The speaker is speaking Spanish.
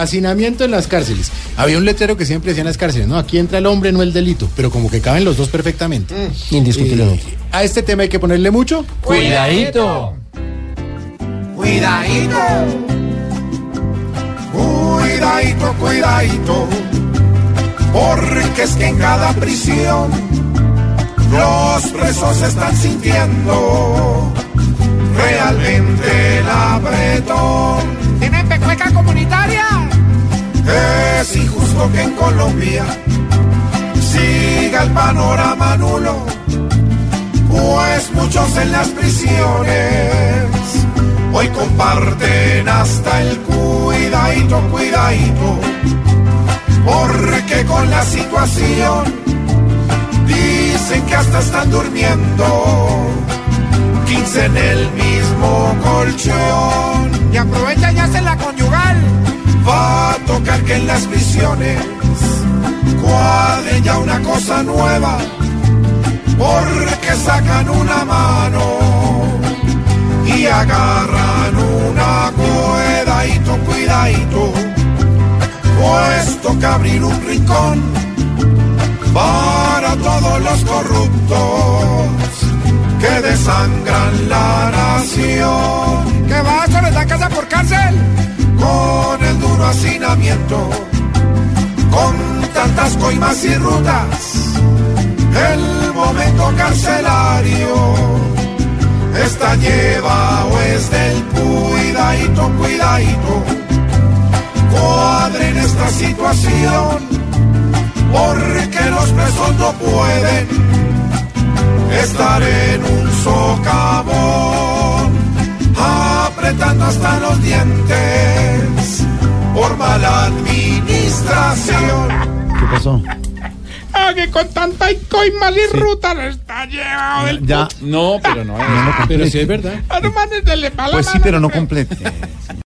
hacinamiento en las cárceles. Había un letrero que siempre decía en las cárceles, no, aquí entra el hombre, no el delito, pero como que caben los dos perfectamente. Indiscutiblemente. Eh, a este tema hay que ponerle mucho. Cuidadito. Cuidadito. Cuidadito, cuidadito. Porque es que en cada prisión los presos se están sintiendo en Colombia siga el panorama nulo, pues muchos en las prisiones hoy comparten hasta el cuidadito, cuidadito, porque con la situación dicen que hasta están durmiendo 15 en el mismo colchón. Y aprovechan y hacen la conyugal. En las prisiones cuadre ya una cosa nueva, porque sacan una mano y agarran una cuidadito, cuidadito, pues toca abrir un rincón para todos los corruptos que desangran la nación. Coimas y rutas, el momento carcelario está llevado es del cuidadito, cuidadito, cuadren esta situación, porque los presos no pueden estar en un socavón, apretando hasta los dientes por mala administración. ¿Qué pasó? Ah, que con tanta coimas y ruta le está llevado el... Ya. No, pero no. No lo Pero sí es verdad. Ah, no la Pues sí, mano, pero no complete.